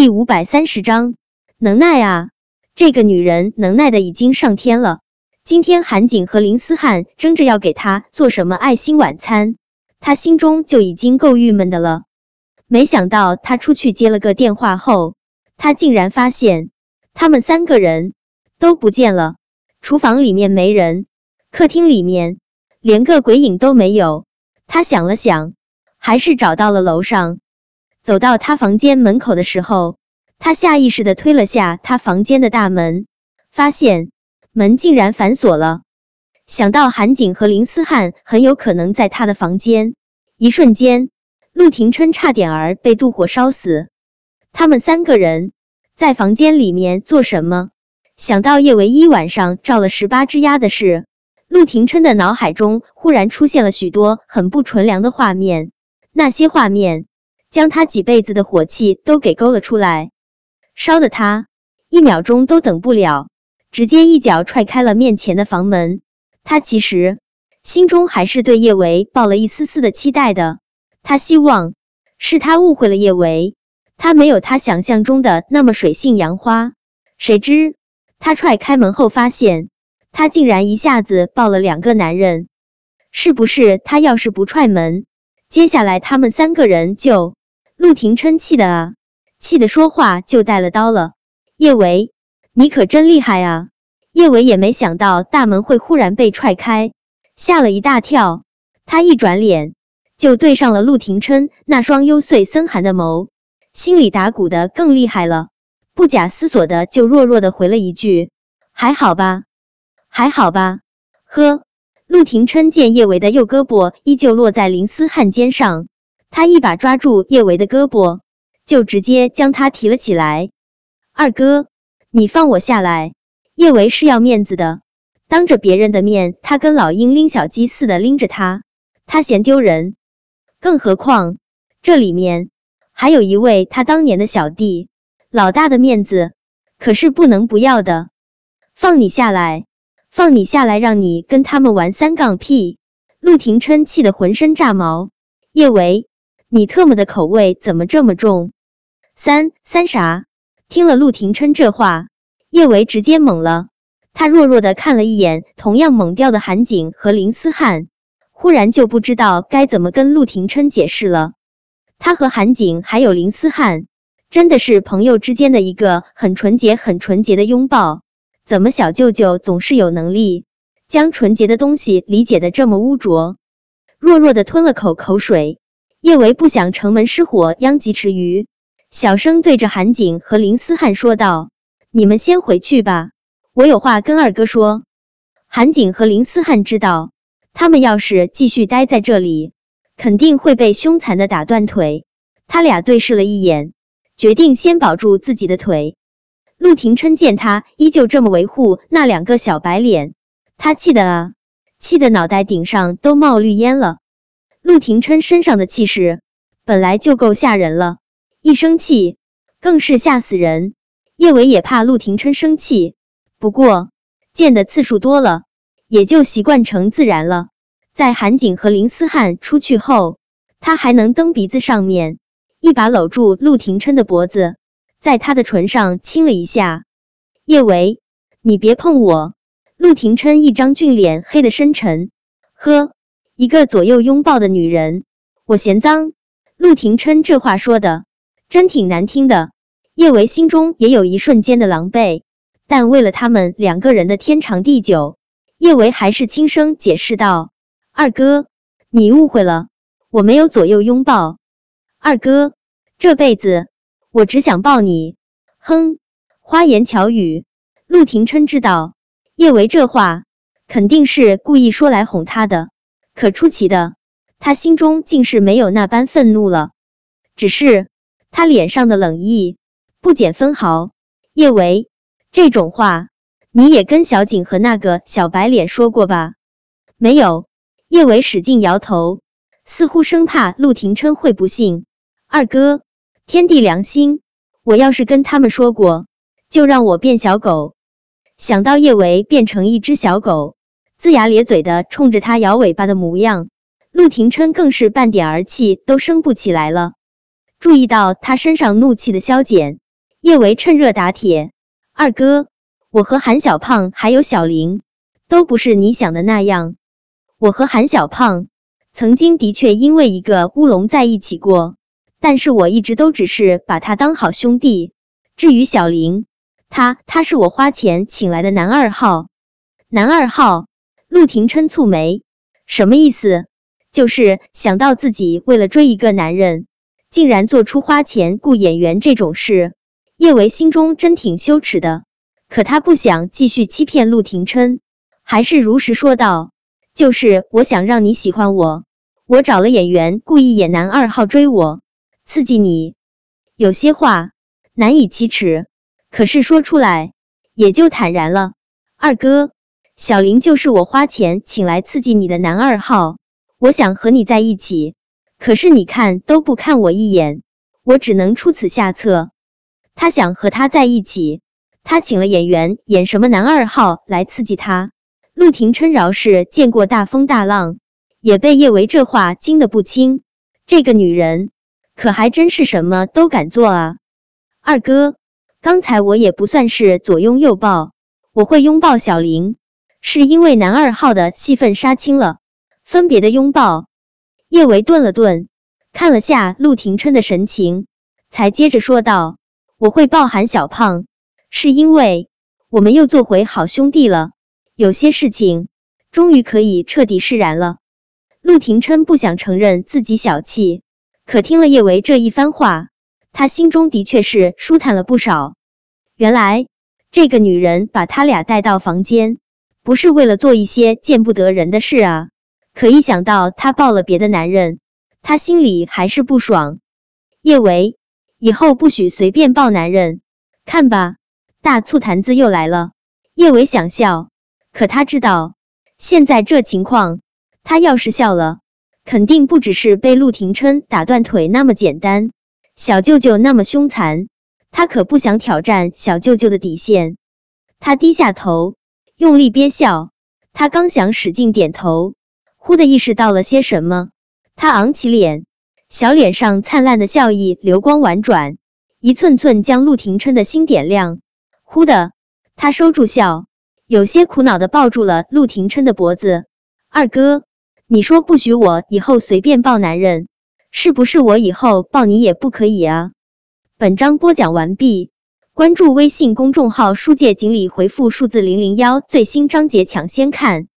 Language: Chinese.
第五百三十章，能耐啊！这个女人能耐的已经上天了。今天韩景和林思汉争着要给她做什么爱心晚餐，她心中就已经够郁闷的了。没想到她出去接了个电话后，她竟然发现他们三个人都不见了。厨房里面没人，客厅里面连个鬼影都没有。她想了想，还是找到了楼上。走到他房间门口的时候，他下意识的推了下他房间的大门，发现门竟然反锁了。想到韩景和林思翰很有可能在他的房间，一瞬间，陆廷琛差点儿被妒火烧死。他们三个人在房间里面做什么？想到叶唯一晚上照了十八只鸭的事，陆廷琛的脑海中忽然出现了许多很不纯良的画面，那些画面。将他几辈子的火气都给勾了出来，烧的他一秒钟都等不了，直接一脚踹开了面前的房门。他其实心中还是对叶维抱了一丝丝的期待的，他希望是他误会了叶维，他没有他想象中的那么水性杨花。谁知他踹开门后，发现他竟然一下子抱了两个男人，是不是他要是不踹门，接下来他们三个人就……陆廷琛气的啊，气的说话就带了刀了。叶维，你可真厉害啊！叶维也没想到大门会忽然被踹开，吓了一大跳。他一转脸就对上了陆廷琛那双幽邃森寒的眸，心里打鼓的更厉害了，不假思索的就弱弱的回了一句：“还好吧，还好吧。”呵，陆廷琛见叶维的右胳膊依旧落在林思汉肩上。他一把抓住叶维的胳膊，就直接将他提了起来。二哥，你放我下来！叶维是要面子的，当着别人的面，他跟老鹰拎小鸡似的拎着他，他嫌丢人。更何况这里面还有一位他当年的小弟，老大的面子可是不能不要的。放你下来，放你下来，让你跟他们玩三杠屁！陆廷琛气得浑身炸毛。叶维。你特么的口味怎么这么重？三三啥？听了陆廷琛这话，叶维直接懵了。他弱弱的看了一眼同样懵掉的韩景和林思汉，忽然就不知道该怎么跟陆廷琛解释了。他和韩景还有林思汉，真的是朋友之间的一个很纯洁、很纯洁的拥抱。怎么小舅舅总是有能力将纯洁的东西理解的这么污浊？弱弱的吞了口口水。叶维不想城门失火殃及池鱼，小声对着韩景和林思翰说道：“你们先回去吧，我有话跟二哥说。”韩景和林思汉知道，他们要是继续待在这里，肯定会被凶残的打断腿。他俩对视了一眼，决定先保住自己的腿。陆廷琛见他依旧这么维护那两个小白脸，他气的啊，气的脑袋顶上都冒绿烟了。陆廷琛身上的气势本来就够吓人了，一生气更是吓死人。叶伟也怕陆廷琛生气，不过见的次数多了，也就习惯成自然了。在韩景和林思翰出去后，他还能蹬鼻子上面，一把搂住陆廷琛的脖子，在他的唇上亲了一下。叶维，你别碰我！陆廷琛一张俊脸黑的深沉，呵。一个左右拥抱的女人，我嫌脏。陆廷琛这话说的真挺难听的。叶维心中也有一瞬间的狼狈，但为了他们两个人的天长地久，叶维还是轻声解释道：“二哥，你误会了，我没有左右拥抱。二哥，这辈子我只想抱你。”哼，花言巧语。陆廷琛知道叶维这话肯定是故意说来哄他的。可出奇的，他心中竟是没有那般愤怒了，只是他脸上的冷意不减分毫。叶维，这种话你也跟小景和那个小白脸说过吧？没有。叶维使劲摇头，似乎生怕陆廷琛会不信。二哥，天地良心，我要是跟他们说过，就让我变小狗。想到叶维变成一只小狗。龇牙咧嘴的冲着他摇尾巴的模样，陆廷琛更是半点儿气都生不起来了。注意到他身上怒气的消减，叶维趁热打铁：“二哥，我和韩小胖还有小玲都不是你想的那样。我和韩小胖曾经的确因为一个乌龙在一起过，但是我一直都只是把他当好兄弟。至于小玲，他他是我花钱请来的男二号。男二号？”陆廷琛蹙眉：“什么意思？就是想到自己为了追一个男人，竟然做出花钱雇演员这种事。”叶维心中真挺羞耻的，可他不想继续欺骗陆廷琛，还是如实说道：“就是我想让你喜欢我，我找了演员，故意演男二号追我，刺激你。有些话难以启齿，可是说出来也就坦然了。二哥，小林就是我花钱请来刺激你的男二号，我想和你在一起，可是你看都不看我一眼，我只能出此下策。”他想和他在一起，他请了演员演什么男二号来刺激他。陆廷琛饶是见过大风大浪，也被叶维这话惊得不轻。这个女人可还真是什么都敢做啊！二哥，刚才我也不算是左拥右抱，我会拥抱小玲，是因为男二号的戏份杀青了，分别的拥抱。叶维顿了顿，看了下陆廷琛的神情，才接着说道。我会抱韩小胖，是因为我们又做回好兄弟了。有些事情终于可以彻底释然了。陆廷琛不想承认自己小气，可听了叶维这一番话，他心中的确是舒坦了不少。原来这个女人把他俩带到房间，不是为了做一些见不得人的事啊。可一想到他抱了别的男人，他心里还是不爽。叶维。以后不许随便抱男人，看吧，大醋坛子又来了。叶伟想笑，可他知道现在这情况，他要是笑了，肯定不只是被陆廷琛打断腿那么简单。小舅舅那么凶残，他可不想挑战小舅舅的底线。他低下头，用力憋笑。他刚想使劲点头，忽的意识到了些什么，他昂起脸。小脸上灿烂的笑意，流光婉转，一寸寸将陆廷琛的心点亮。忽的，他收住笑，有些苦恼的抱住了陆廷琛的脖子。二哥，你说不许我以后随便抱男人，是不是我以后抱你也不可以啊？本章播讲完毕，关注微信公众号“书界锦鲤”，回复数字零零幺，最新章节抢先看。